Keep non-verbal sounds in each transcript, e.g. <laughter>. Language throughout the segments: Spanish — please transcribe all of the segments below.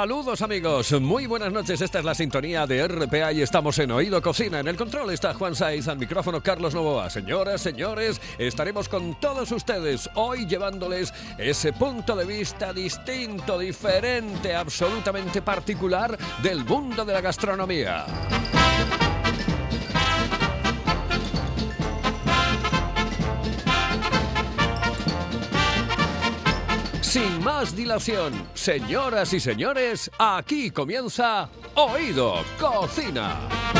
Saludos amigos, muy buenas noches, esta es la sintonía de RPA y estamos en Oído Cocina. En el control está Juan Saiz, al micrófono Carlos Novoa. Señoras, señores, estaremos con todos ustedes hoy llevándoles ese punto de vista distinto, diferente, absolutamente particular del mundo de la gastronomía. Sin más dilación, señoras y señores, aquí comienza Oído Cocina.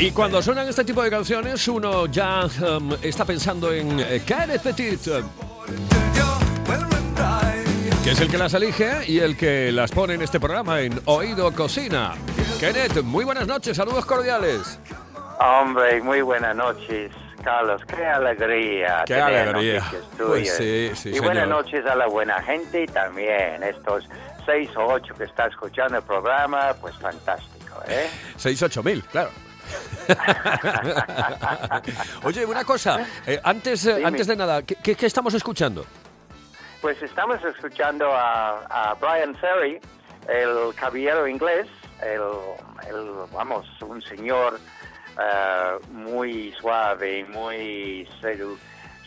Y cuando suenan este tipo de canciones, uno ya um, está pensando en eh, Kenneth Petit, que es el que las elige y el que las pone en este programa en Oído Cocina. Kenneth, muy buenas noches, saludos cordiales. Hombre, muy buenas noches, Carlos. Qué alegría. Qué alegría. Pues sí, sí, Y buenas señor. noches a la buena gente y también estos seis o ocho que está escuchando el programa, pues fantástico, ¿eh? 6-8 mil, claro. <laughs> Oye, una cosa, eh, antes, eh, antes de nada, ¿qué, qué- qué estamos escuchando? Pues estamos escuchando a, a Brian Ferry, el caballero inglés, el, el, vamos, un señor eh, muy suave, muy sedu-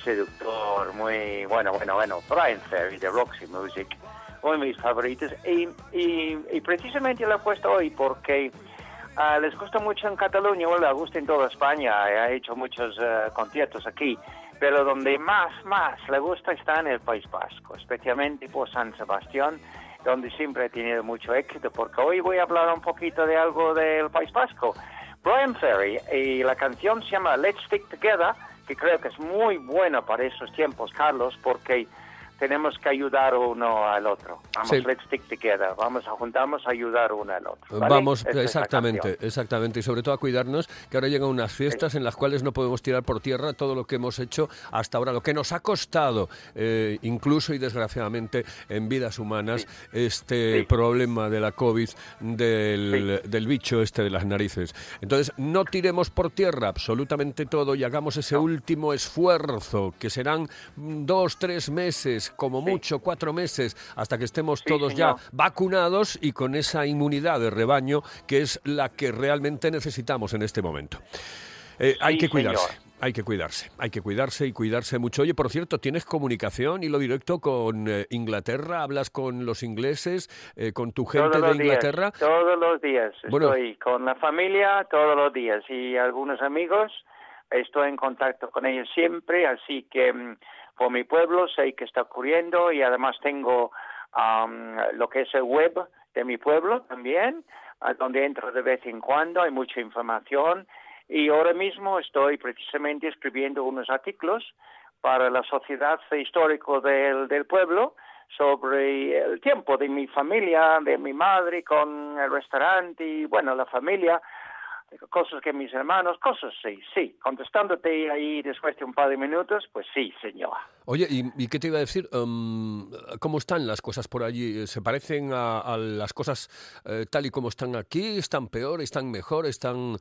seductor, muy, bueno, bueno, bueno, Brian Ferry de Roxy Music, uno de mis favoritos. Y, y, y precisamente lo he puesto hoy porque ah, les gusta mucho en Cataluña, o le gusta en toda España, ha hecho muchos eh, conciertos aquí, pero donde más, más le gusta está en el País Vasco, especialmente por San Sebastián, donde siempre ha tenido mucho éxito, porque hoy voy a hablar un poquito de algo del País Vasco. Brian Ferry, y la canción se llama Let's Stick Together, que creo que es muy buena para esos tiempos, Carlos, porque tenemos que ayudar uno al otro. Vamos, Sí. let's stick together. Vamos a juntarnos a ayudar uno al otro. ¿vale? Vamos, Esta exactamente, exactamente, y sobre todo a cuidarnos, que ahora llegan unas fiestas en las cuales no podemos tirar por tierra todo lo que hemos hecho hasta ahora, lo que nos ha costado, eh, incluso y desgraciadamente en vidas humanas, este problema de la COVID, del, del bicho este de las narices. Entonces, no tiremos por tierra absolutamente todo y hagamos ese último esfuerzo, que serán dos, tres meses, como mucho, cuatro meses, hasta que estemos Sí, todos ya vacunados y con esa inmunidad de rebaño que es la que realmente necesitamos en este momento. Eh, hay que cuidarse. señor. Hay que cuidarse, hay que cuidarse y cuidarse mucho. Oye, por cierto, ¿tienes comunicación y lo directo con eh, Inglaterra? ¿Hablas con los ingleses, eh, con tu gente todos de Inglaterra? Días, todos los días Bueno. estoy con la familia, todos los días y algunos amigos. Estoy en contacto con ellos siempre, así que mm, por mi pueblo sé qué está ocurriendo y además tengo am, lo que es el web de mi pueblo también, donde entro de vez en cuando, hay mucha información y ahora mismo estoy precisamente escribiendo unos artículos para la Sociedad Histórica del, del Pueblo sobre el tiempo de mi familia, de mi madre con el restaurante y bueno, la familia, cosas que mis hermanos, cosas sí, sí. Contestándote ahí después de un par de minutos, pues sí, señor. Oye, ¿y, y qué te iba a decir? Em, ¿Cómo están las cosas por allí? ¿Se parecen a, a las cosas eh, tal y como están aquí? ¿Están peor? ¿Están mejor? ¿Están...?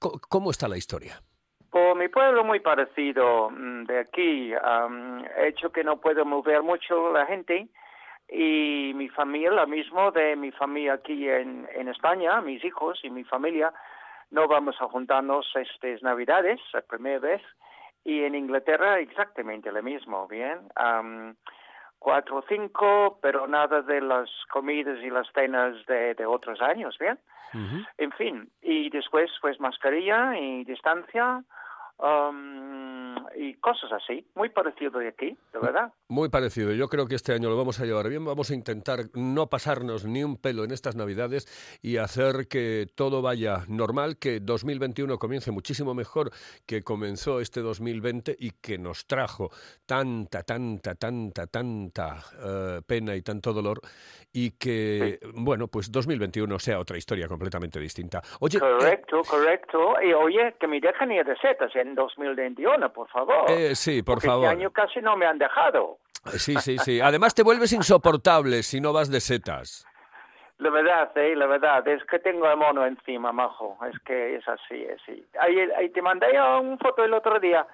¿Cómo está la historia? Por mi pueblo muy parecido mm, de aquí, am, hecho que no puedo mover mucho la gente y mi familia, lo mismo de mi familia aquí en, en España, mis hijos y mi familia, no vamos a juntarnos estas Navidades, la primera vez, y en Inglaterra exactamente lo mismo, ¿bien? Am, cuatro o cinco, pero nada de las comidas y las cenas de, de otros años, ¿bien? En fin, y después pues mascarilla y distancia um, y cosas así, muy parecido de aquí, de verdad. Muy parecido. Yo creo que este año lo vamos a llevar bien. Vamos a intentar no pasarnos ni un pelo en estas Navidades y hacer que todo vaya normal, que 2021 comience muchísimo mejor que comenzó este 2020 y que nos trajo tanta, tanta, tanta, tanta eh, pena y tanto dolor y que, bueno, pues 2021 sea otra historia completamente distinta. Oye, eh, Correcto, correcto. Y oye, que me dejen ir de setas en 2021, por favor. eh, sí, por Porque favor. Este año casi no me han dejado. Sí, sí, sí. Además te vuelves insoportable si no vas de setas. La verdad, eh, la verdad, es que tengo el mono encima, majo. Es que es así, es así. Ahí, ahí te mandé una foto el otro día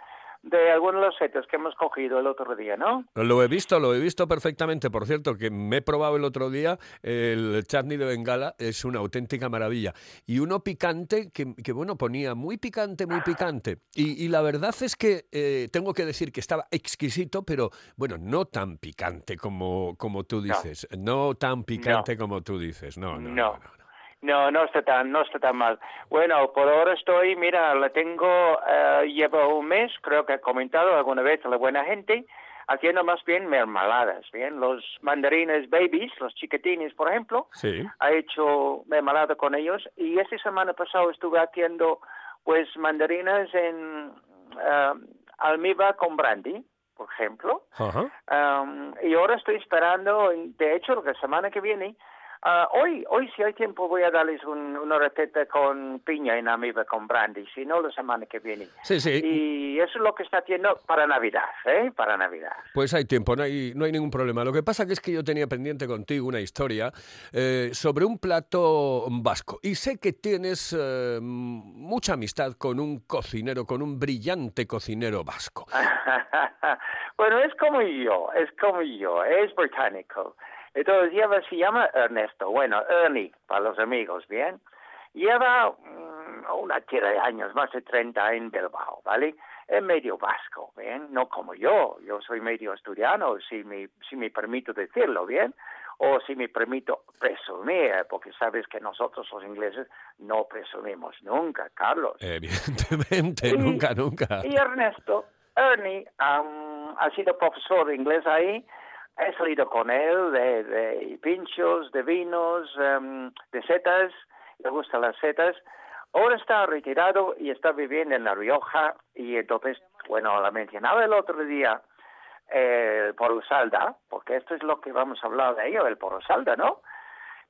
de algunos de los setas que hemos cogido el otro día, ¿no? Lo he visto, lo he visto perfectamente. Por cierto, que me he probado el otro día el chutney de Bengala, es una auténtica maravilla. Y uno picante, que, que, bueno, ponía muy picante, muy picante. Y, y la verdad es que eh, tengo que decir que estaba exquisito, pero bueno, no tan picante como, como tú dices. No, tan picante como tú dices. No, no, no. No. No, no. Está tan, no está tan mal. Bueno, por ahora estoy, mira, la tengo, eh, llevo un mes, creo que he comentado alguna vez a la buena gente, haciendo más bien mermeladas, bien, los mandarines babies, los chiquitines, por ejemplo, Sí. ha hecho mermelada con ellos y esta semana pasada estuve haciendo, pues, mandarinas en eh, almíbar con brandy, por ejemplo. Um, y ahora estoy esperando, de hecho, la semana que viene, ah, hoy, hoy si hay tiempo voy a darles un- una receta con piña en amiba con brandy, si no la semana que viene. Sí, sí. Y eso es lo que está haciendo para Navidad, ¿eh? Para Navidad. Pues hay tiempo, no hay, no hay ningún problema. Lo que pasa que es que yo tenía pendiente contigo una historia eh, sobre un plato vasco. Y sé que tienes eh, mucha amistad con un cocinero, con un brillante cocinero vasco. <laughs> bueno, es como yo, es como yo, es británico. Entonces lleva, se llama Ernesto, bueno, Ernie, para los amigos, ¿bien? Lleva mm, una tira de años, más de 30 en Bilbao, ¿vale? Es medio vasco, ¿bien? No como yo, yo soy medio asturiano, si me, si me permito decirlo, ¿bien? O si me permito presumir, porque sabes que nosotros los ingleses no presumimos nunca, Carlos. Evidentemente, Y- nunca, nunca. Y Ernesto, Ernie, am, ha sido profesor de inglés ahí. He salido con él de, de pinchos, de vinos, em, de setas. Le gustan las setas. Ahora está retirado y está viviendo en La Rioja. Y entonces, bueno, la mencionaba el otro día, eh, el porosalda, porque esto es lo que vamos a hablar de ello, el porosalda, ¿no?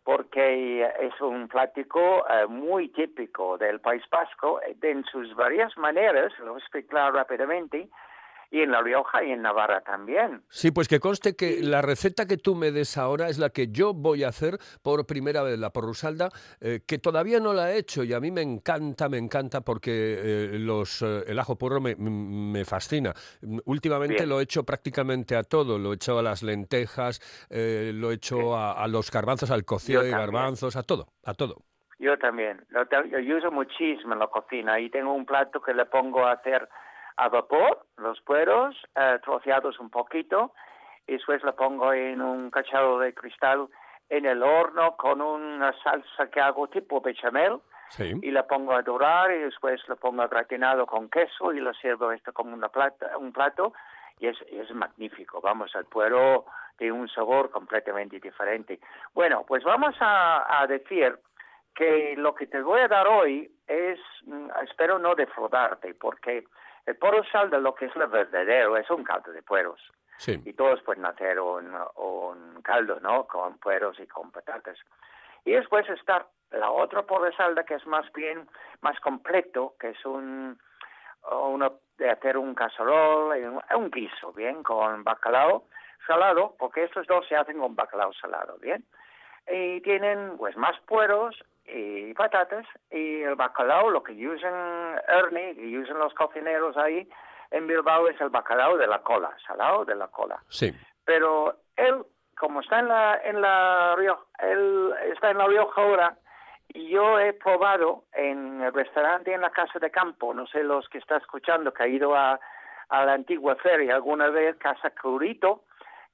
porque es un plático eh, muy típico del País Vasco, en sus varias maneras, lo voy a explicar rápidamente, y en La Rioja y en Navarra también. Sí, pues que conste que la receta que tú me des ahora es la que yo voy a hacer por primera vez, la porrusalda, eh, que todavía no la he hecho y a mí me encanta, me encanta porque eh, los, eh, el ajo porro me, me fascina. Últimamente Bien. lo he hecho prácticamente a todo, lo he hecho a las lentejas, lo he hecho a, a los garbanzos, al cocido Yo de también. garbanzos, a todo, a todo. Yo también, yo uso muchísimo en la cocina y tengo un plato que le pongo a hacer a vapor los pueros, eh, troceados un poquito, y después lo pongo en un cacharro de cristal en el horno con una salsa que hago tipo bechamel Sí. y la pongo a dorar y después lo pongo gratinado con queso y lo sirvo esto como una plata, un plato y es, es magnífico. Vamos, el puero tiene un sabor completamente diferente. Bueno, pues vamos a, a decir que lo que te voy a dar hoy es, espero no defraudarte, porque el poro sal de lo que es lo verdadero es un caldo de pueros Sí. y todos pueden hacer un, un caldo, ¿no? Con pueros y con patatas. Y después está la otra salda que es más bien, más completo, que es un, uno de hacer un cacerol, un, un guiso, ¿bien? Con bacalao salado, porque estos dos se hacen con bacalao salado, ¿bien? Y tienen, pues, más pueros y patatas, y el bacalao, lo que usan Ernie, y usan los cocineros ahí en Bilbao, es el bacalao de la cola, salado de la cola Sí. pero él como está en la en la Rioja, él está en la Rioja ahora y yo he probado en el restaurante en la casa de campo no sé los que está escuchando que ha ido a, a la antigua feria alguna vez casa Curito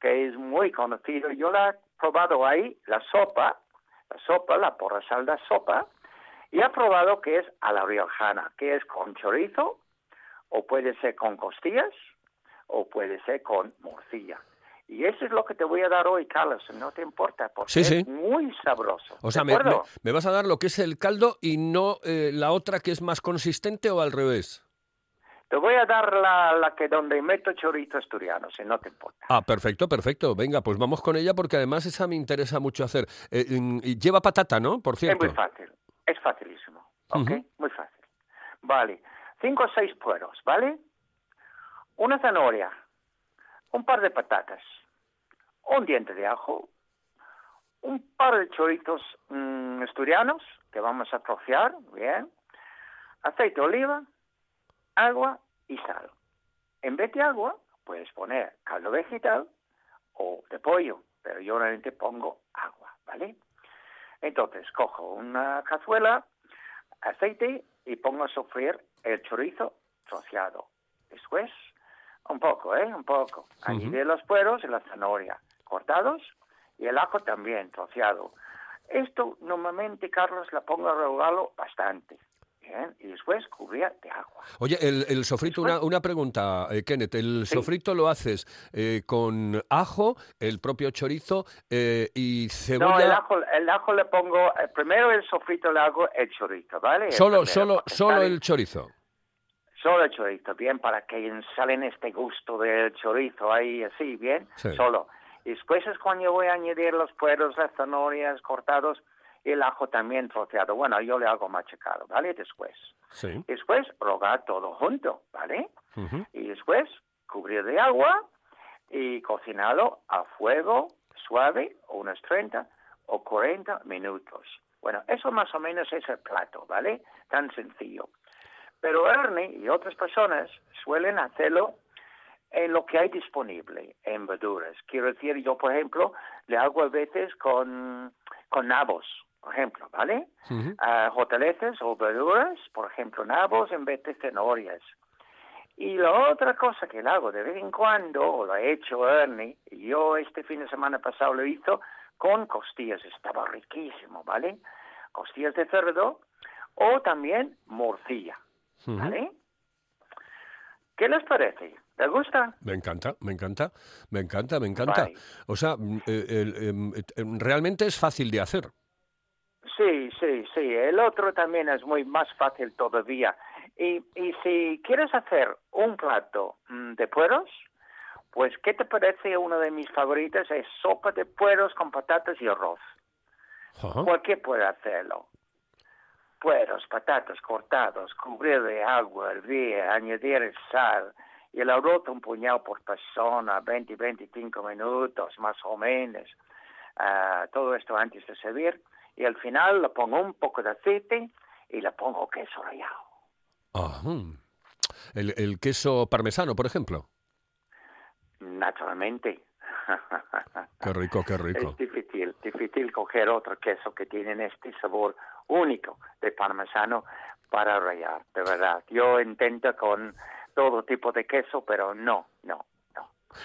que es muy conocido yo la he probado ahí la sopa sopa la porrasalda sopa y he probado que es a la riojana que es con chorizo o puede ser con costillas o puede ser con morcilla. Y eso es lo que te voy a dar hoy, Carlos, no te importa, porque Sí, sí. es muy sabroso. O sea, ¿de me, me vas a dar lo que es el caldo y no eh, la otra que es más consistente o al revés. Te voy a dar la, la que donde meto chorizo asturiano, si no te importa. Ah, perfecto, perfecto. Venga, pues vamos con ella porque además esa me interesa mucho hacer. Eh, mm, lleva patata, ¿no? Por es cierto. muy fácil, es facilísimo, ¿ok? Muy fácil. Vale, cinco o seis pueros, ¿vale? Una zanahoria, un par de patatas, un diente de ajo, un par de chorizos mm, asturianos que vamos a trocear, bien, aceite de oliva, agua y sal. En vez de agua, puedes poner caldo vegetal o de pollo, pero yo realmente pongo agua, ¿vale? Entonces, cojo una cazuela, aceite y pongo a sofreír el chorizo troceado. Después, un poco, ¿eh? Un poco. Añadir los pueros y la zanahoria cortados y el ajo también troceado. Esto normalmente, Carlos, la pongo a rehogarlo bastante. Bien, y después cubrir de agua. Oye, el, el sofrito, una, Después- una pregunta, eh, Kenneth. El Sí. sofrito lo haces eh, con ajo, el propio chorizo eh, y cebolla. No, el ajo, el ajo le pongo, eh, primero el sofrito le hago el chorizo, ¿vale? Solo, solo, solo el chorizo. Solo el chorizo, bien, para que salen este gusto del chorizo ahí así, bien, Sí. solo. Y después es cuando yo voy a añadir los pueros, las zanahorias cortados el ajo también troceado. Bueno, yo le hago machacado, ¿vale? Después. Sí. Después rogar todo junto, ¿vale? Y después cubrir de agua y cocinarlo a fuego suave, unos 30 o 40 minutos. Bueno, eso más o menos es el plato, ¿vale? Tan sencillo. Pero Ernie y otras personas suelen hacerlo en lo que hay disponible, en verduras. Quiero decir, yo, por ejemplo, le hago a veces con, con nabos, por ejemplo, ¿vale? Ah, hortalizas o verduras, por ejemplo, nabos en vez de cenorias. Y la otra cosa que le hago de vez en cuando, o lo ha hecho Ernie, yo este fin de semana pasado lo hizo con costillas, estaba riquísimo, ¿vale? Costillas de cerdo o también morcilla. ¿vale? ¿Qué les parece? ¿Les gusta? Me encanta, me encanta, me encanta, me encanta. O sea, mm, eh, em, em, realmente es fácil de hacer. Sí, sí, sí. El otro también es muy más fácil todavía. Y, y si quieres hacer un plato mm, de pueros, pues ¿qué te parece? Uno de mis favoritos es sopa de pueros con patatas y arroz. Ajá. Cualquier puede hacerlo. Pueros, patatas cortados, cubrir de agua, hervir, añadir sal y el arroz un puñado por persona, 20, 25 minutos más o menos. Ah, todo esto antes de servir. Y al final le pongo un poco de aceite y le pongo queso rallado. Ajá. El, el queso parmesano, por ejemplo. Naturalmente. Qué rico, qué rico. Es difícil, difícil coger otro queso que tiene este sabor único de parmesano para rallar, de verdad. Yo intento con todo tipo de queso, pero no, no, no.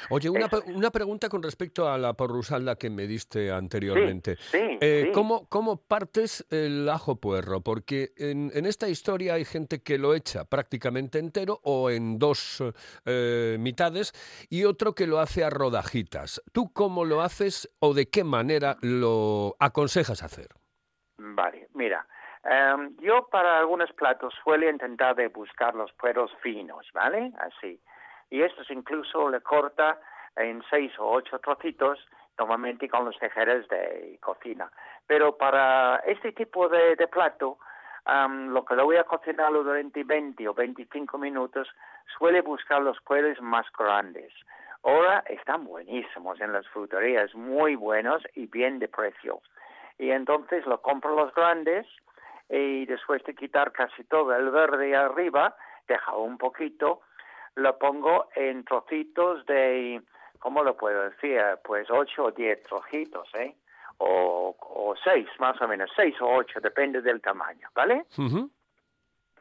Oye, una, una pregunta con respecto a la porrusalda que me diste anteriormente. sí, Eh, sí. ¿cómo, cómo partes el ajo puerro? Porque en, en esta historia hay gente que lo echa prácticamente entero o en dos eh, mitades y otro que lo hace a rodajitas. ¿Tú cómo lo haces o de qué manera lo aconsejas hacer? Vale, mira, em, yo para algunos platos suelo intentar de buscar los pueros finos, ¿vale? Así. Y estos incluso le corta en seis o ocho trocitos, normalmente con los tejeres de cocina. Pero para este tipo de, de plato, am, lo que lo voy a cocinarlo durante 20 o 25 minutos, suele buscar los pueros más grandes. Ahora están buenísimos en las fruterías, muy buenos y bien de precio y entonces lo compro los grandes y después de quitar casi todo el verde arriba, dejo un poquito, lo pongo en trocitos de, ¿cómo lo puedo decir? Pues ocho o diez trocitos, ¿eh? O, o seis, más o menos, seis o ocho, depende del tamaño, ¿vale?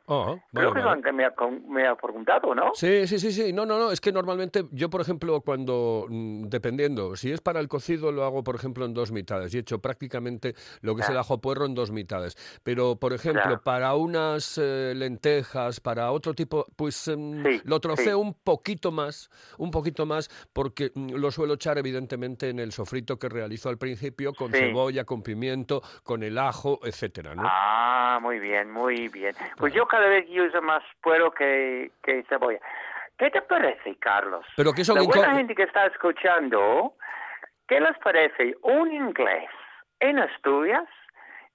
Ah, Creo vale, que vale. me ha, me ha preguntado, ¿no? Sí, sí, sí, sí. No, no, no. Es que normalmente yo, por ejemplo, cuando, mm, dependiendo, si es para el cocido, lo hago, por ejemplo, en dos mitades. Y he hecho prácticamente lo que es el ajo puerro en dos mitades. Pero, por ejemplo, para unas eh, lentejas, para otro tipo, pues em, Sí, lo troceo sí. un poquito más, un poquito más, porque mm, lo suelo echar, evidentemente, en el sofrito que realizo al principio, con Sí. cebolla, con pimiento, con el ajo, etcétera, ¿no? Ah, muy bien, muy bien. Pues yo cada vez uso más puero que, que cebolla. ¿Qué te parece, Carlos? Pero que son La buena gente que está escuchando, ¿qué les parece un inglés en Asturias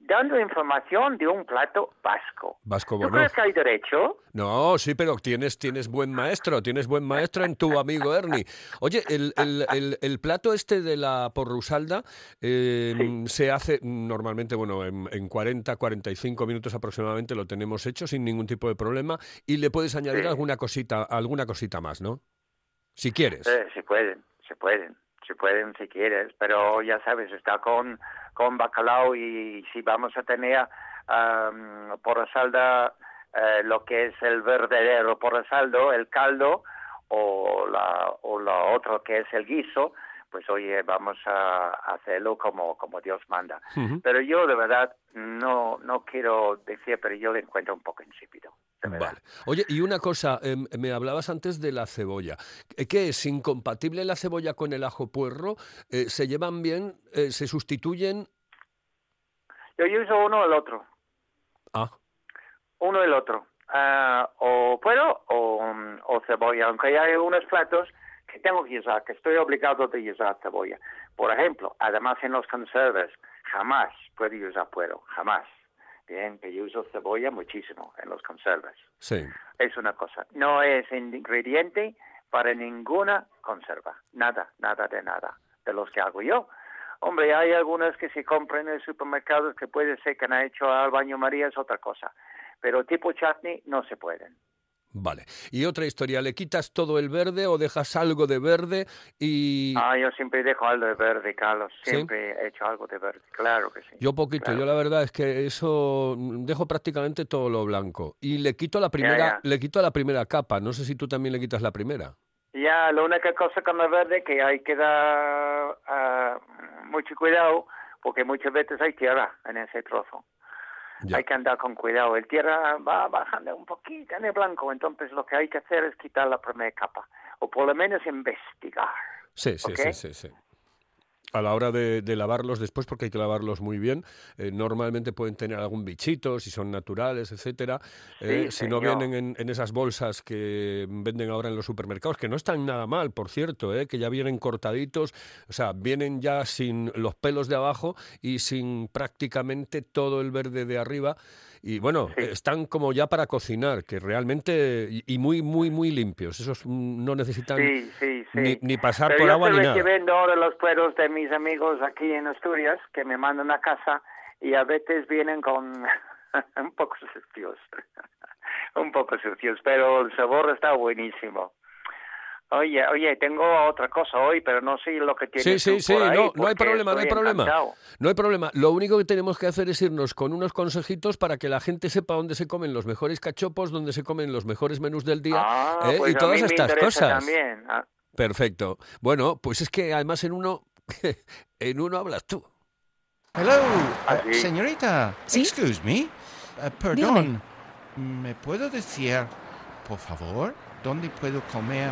dando información de un plato vasco? Vasco ¿Tú crees que hay derecho? No, sí, pero tienes, tienes buen maestro, tienes buen maestro en tu amigo Ernie. Oye, el, el- el- el plato este de la porrusalda eh, Sí. se hace normalmente, bueno, en, en 40, 45 minutos aproximadamente lo tenemos hecho sin ningún tipo de problema y le puedes añadir Sí. alguna cosita, alguna cosita más, ¿no? Si quieres. Eh, se pueden, se pueden, se pueden si quieres, pero ya sabes, está con, con bacalao y si vamos a tener um, por salda eh, lo que es el verdadero por saldo, el caldo o la o lo otro que es el guiso, pues oye, vamos a hacerlo como como Dios manda. Pero yo de verdad no no quiero decir, pero yo le encuentro un poco insípido. Vale. Oye, y una cosa, em, me hablabas antes de la cebolla. Eh, ¿Qué es? ¿Incompatible la cebolla con el ajo puerro? Eh, ¿Se llevan bien? Eh, ¿Se sustituyen? Yo uso uno el otro. Ah, uno el otro. Ah, o puedo o, o cebolla, aunque hay algunos platos que tengo que usar, que estoy obligado de usar cebolla. Por ejemplo, además en los conservas, jamás puedo usar puero, jamás. Bien, que yo uso cebolla muchísimo en los conservas. sí. Es una cosa. No es ingrediente para ninguna conserva. Nada, nada de nada. De los que hago yo. Hombre, hay algunas que se compran en el supermercado que puede ser que han hecho al baño María, es otra cosa. Pero tipo chutney no se pueden. Vale. Y otra historia, ¿le quitas todo el verde o dejas algo de verde y Ah, yo siempre dejo algo de verde, Carlos. ¿Sí? Siempre he hecho algo de verde. Claro que sí. yo poquito? Claro. Yo la verdad es que eso mm, dejo prácticamente todo lo blanco y le quito la primera, ya. le quito la primera capa. No sé si tú también le quitas la primera. Ya, la única cosa con el verde que hay que dar ah, mucho cuidado, porque muchas veces hay tierra en ese trozo. Ya. Hay que andar con cuidado. El tierra va bajando un poquito en el blanco, entonces lo que hay que hacer es quitar la primera capa, o por lo menos investigar. Sí, sí, sí, sí, sí. A la hora de, de lavarlos después, porque hay que lavarlos muy bien, eh, normalmente pueden tener algún bichito, si son naturales, etcétera. eh, Sí, si no vienen en, en esas bolsas que venden ahora en los supermercados, que no están nada mal, por cierto, eh, que ya vienen cortaditos, o sea, vienen ya sin los pelos de abajo y sin prácticamente todo el verde de arriba. Y bueno, Sí. están como ya para cocinar, que realmente, y, muy, muy, muy limpios. Esos no necesitan Sí, sí, sí. ni, ni pasar Pero por yo agua ni nada. recibiendo ahora los pueros de mis amigos aquí en Asturias que me mandan a casa y a veces vienen con <laughs> un poco sucios. <laughs> un poco sucios, pero el sabor está buenísimo. Oye, oye, tengo otra cosa hoy, pero no sé lo que Sí, tienes sí, tú sí, por ahí, no, no hay problema, no hay problema. encantado. No hay problema. Lo único que tenemos que hacer es irnos con unos consejitos para que la gente sepa dónde se comen los mejores cachopos, dónde se comen los mejores menús del día Ah, ¿eh? pues y a todas estas cosas. También. Ah, Perfecto. Bueno, pues es que además en uno, <laughs> en uno hablas tú. Hello, Ah, eh, sí. señorita. ¿Sí? Excuse me. Eh, perdón. ¿Me puedo decir, por favor, dónde puedo comer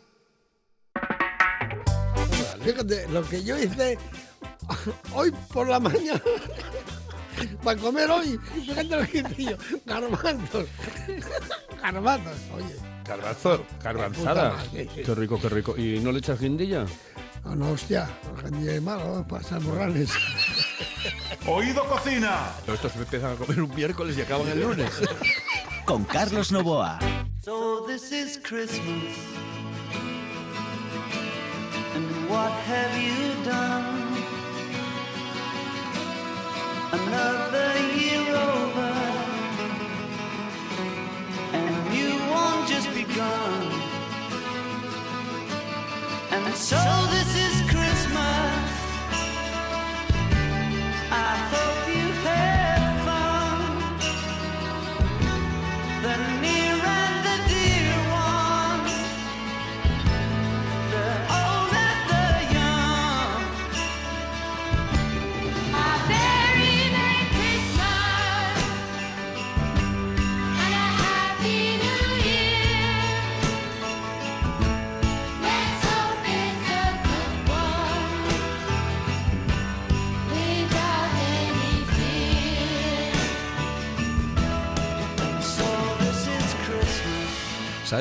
Fíjate, lo que yo hice hoy por la mañana para comer hoy, fíjate lo que hice yo, garbanzos, garbanzos, oye, Garbanzo, garbanzada. Qué rico, qué rico. ¿Y no le echas guindilla? no, no, hostia, es malo, para estar morrales. Oído Cocina. Estos me empiezan a comer un miércoles y acaban el lunes. Con Carlos Novoa. So this is Christmas. What have you done?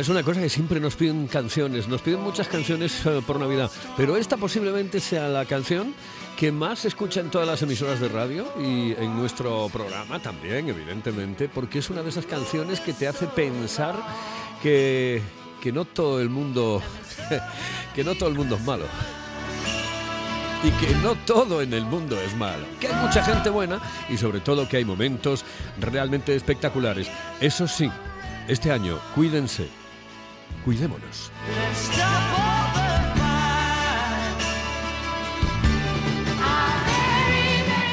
¿Sabes una cosa? Que siempre nos piden canciones, nos piden muchas canciones eh, por Navidad, pero esta posiblemente sea la canción que más se escucha en todas las emisoras de radio y en nuestro programa también, evidentemente, porque es una de esas canciones que te hace pensar que, que no todo el mundo <laughs> que no todo el mundo es malo. Y que no todo en el mundo es malo, que hay mucha gente buena y sobre todo que hay momentos realmente espectaculares. Eso sí, este año cuídense, cuidémonos.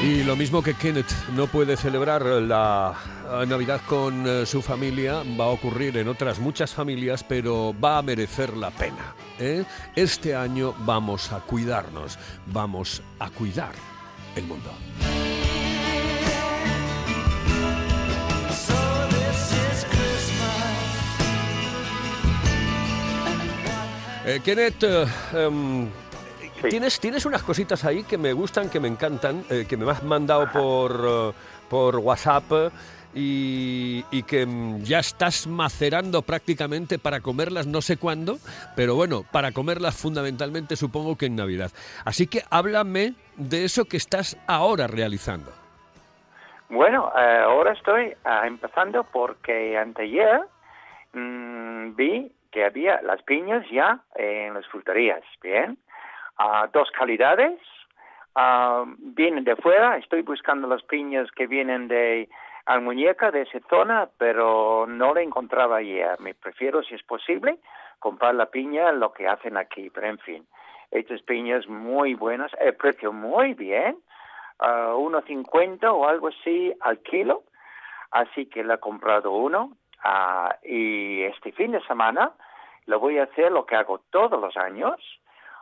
Y lo mismo que Kenneth no puede celebrar la eh, Navidad con eh, su familia, va a ocurrir en otras muchas familias, pero va a merecer la pena. ¿eh? Este año vamos a cuidarnos, vamos a cuidar el mundo. Eh, Kenneth, eh, em, Sí. ¿tienes, tienes unas cositas ahí que me gustan, que me encantan, eh, que me has mandado por, eh, por WhatsApp y, y que mm, ya estás macerando prácticamente para comerlas no sé cuándo, pero bueno, para comerlas fundamentalmente supongo que en Navidad. Así que háblame de eso que estás ahora realizando. Bueno, ahora estoy ah, empezando porque anteayer mm, vi que había las piñas ya en las fruterías, ¿bien? Ah, dos calidades, ah, vienen de fuera, estoy buscando las piñas que vienen de Almuñeca, de esa zona, pero no la encontraba ayer. Me prefiero, si es posible, comprar la piña, lo que hacen aquí, pero en fin. Estas piñas muy buenas, el precio muy bien, a 1.50 o algo así al kilo, así que le he comprado uno ah, y este fin de semana lo voy a hacer lo que hago todos los años,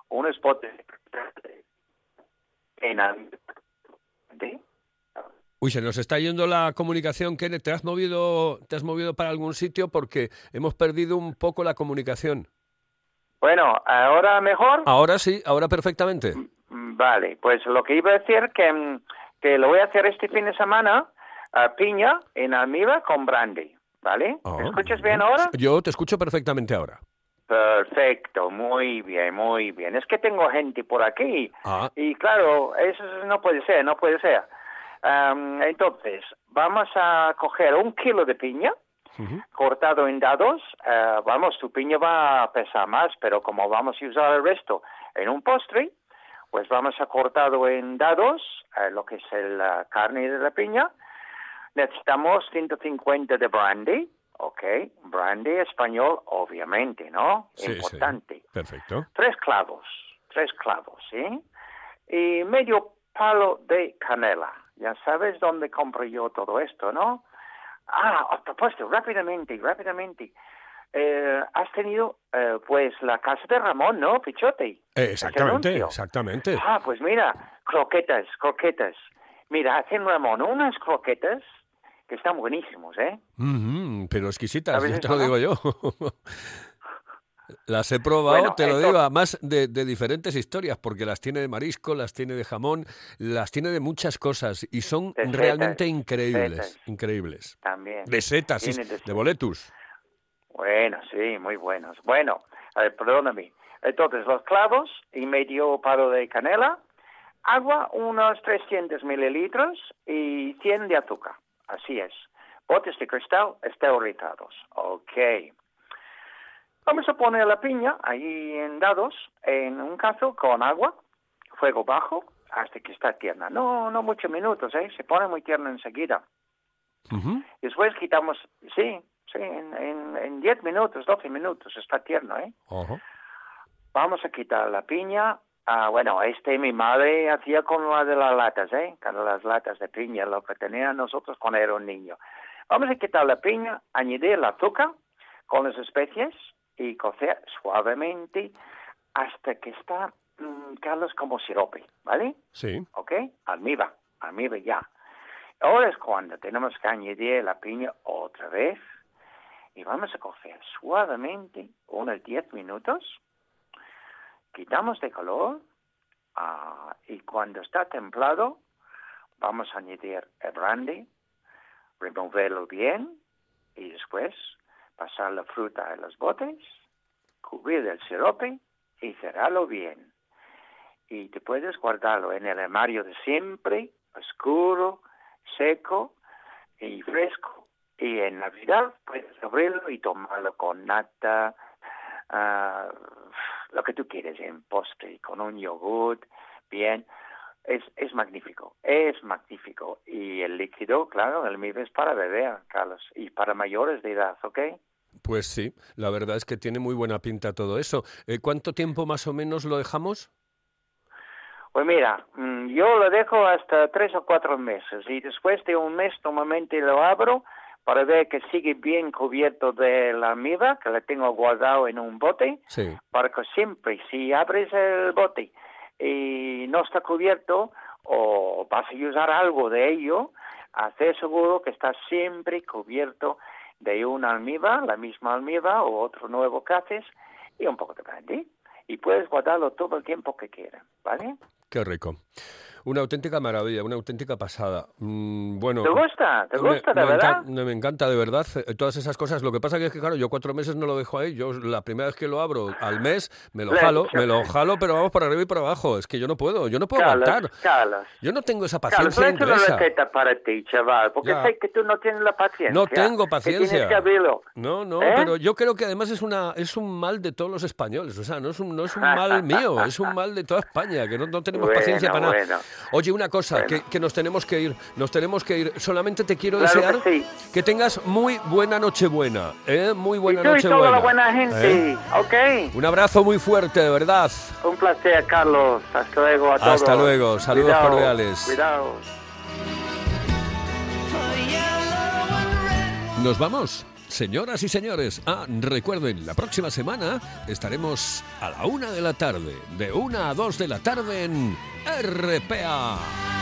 unos botes en de- Uy, se nos está yendo la comunicación, Kenneth. ¿Te has movido, te has movido para algún sitio? Porque hemos perdido un poco la comunicación. Bueno, ahora mejor. Ahora sí, ahora perfectamente. Mm, Vale, pues lo que iba a decir que, mm, que lo voy a hacer este fin de semana a piña en almíbar con brandy, ¿vale? ¿Me escuchas bien ahora? Yo te escucho perfectamente ahora. Perfecto, muy bien, muy bien. Es que tengo gente por aquí Ah, y claro, eso no puede ser, no puede ser. Am, entonces, vamos a coger un kilo de piña cortado en dados. eh, vamos, tu piña va a pesar más, pero como vamos a usar el resto en un postre, pues vamos a cortado en dados eh, lo que es el, la carne de la piña. Necesitamos 150 de brandy, ok, brandy español, obviamente, ¿no? Sí, sí. Importante. Perfecto. Tres clavos, tres clavos, ¿sí? Y medio palo de canela. Ya sabes dónde compro yo todo esto, ¿no? Ah, a propósito, rápidamente, rápidamente. Eh, has tenido, eh, pues, la casa de Ramón, ¿no, Pichote? Eh, exactamente, exactamente. Ah, pues mira, croquetas, croquetas. Mira, hacen Ramón unas croquetas que están buenísimos, ¿eh? Pero exquisitas, ¿Sabes ya te lo digo yo. <laughs> Las he probado, Bueno, te lo digo, además de, de diferentes historias, porque las tiene de marisco, las tiene de jamón, las tiene de muchas cosas y son De setas, realmente increíbles, setas. increíbles. También. De setas, sí, de de boletus. Bueno, sí, muy buenos. Bueno, a ver, perdóname. Entonces, los clavos y medio palo de canela, agua, unos 300 mililitros y 100 de azúcar. Así es. Botes de cristal esterilizados. Ok. Vamos a poner la piña ahí en dados, en un cazo con agua, fuego bajo, hasta que está tierna. No, no muchos minutos, ¿eh? Se pone muy tierna enseguida. Después quitamos, sí, sí, en, en, en 10 minutos, 12 minutos, está tierno, ¿eh? Vamos a quitar la piña. Ah, bueno, este mi madre hacía con la de las latas, ¿eh? Con las latas de piña, lo que tenían nosotros cuando era un niño. Vamos a quitar la piña, añadir el azúcar con las especies y cocer suavemente hasta que está, mm, Carlos, como sirope, ¿vale? Sí. ¿ok? Almíbar, almíbar ya. Ahora es cuando tenemos que añadir la piña otra vez y vamos a cocer suavemente unos 10 minutos. Quitamos de color ah, y cuando está templado vamos a añadir el brandy, removerlo bien y después pasar la fruta en los botes, cubrir el sirope y cerrarlo bien y te guardarlo en el armario de siempre, oscuro, seco y fresco. Y en Navidad puedes abrirlo y tomarlo con nata, ah, lo que tú quieres, en postre, con un yogurt, bien. Es, es magnífico, es magnífico. Y el líquido, claro, el MIB es para beber, Carlos, y para mayores de edad, ¿ok? Pues sí, la verdad es que tiene muy buena pinta todo eso. Eh, ¿Cuánto tiempo más o menos lo dejamos? Pues mira, mm, yo lo dejo hasta tres o cuatro meses y después de un mes normalmente lo abro para ver que sigue bien cubierto de la almíbar, que la tengo guardado en un bote, Sí. para que siempre si abres el bote y no está cubierto o vas a usar algo de ello, hacer seguro que está siempre cubierto de una almíbar, la misma almíbar o otro nuevo que haces y un poco de brandy. Y puedes guardarlo todo el tiempo que quieras, ¿vale? Qué rico. Una auténtica maravilla, una auténtica pasada. Mm, bueno, ¿Te gusta? ¿Te me- gusta, de me verdad? encan- me encanta, de verdad, eh, todas esas cosas. Lo que pasa que es que, claro, yo cuatro meses no lo dejo ahí. Yo la primera vez que lo abro al mes, me lo jalo, me lo jalo, pero vamos para arriba y para abajo. Es que yo no puedo, yo no puedo Carlos, aguantar. Carlos. Yo no tengo esa Carlos, paciencia he una receta para ti, chaval, porque Ya. sé que tú no tienes la paciencia. No tengo paciencia. que. No, no, ¿Eh? pero yo creo que además es una es un mal de todos los españoles, o sea, no es un, no es un mal <laughs> mío, es un mal de toda España, que no, no tenemos Bueno, paciencia para nada. Oye, una cosa, Bueno. que, que nos tenemos que ir, nos tenemos que ir. Solamente te quiero Claro desear que sí. que tengas muy buena Nochebuena, ¿eh? Muy buena y tú y Nochebuena. toda la buena gente, ¿eh? ¿ok? Un abrazo muy fuerte, de verdad. Un placer, Carlos. Hasta luego a todos. Hasta luego. Saludos Cuidado, cordiales. Cuidado. Nos vamos. Señoras y señores, ah, recuerden, la próxima semana estaremos a la una de la tarde, de una a dos de la tarde en RPA.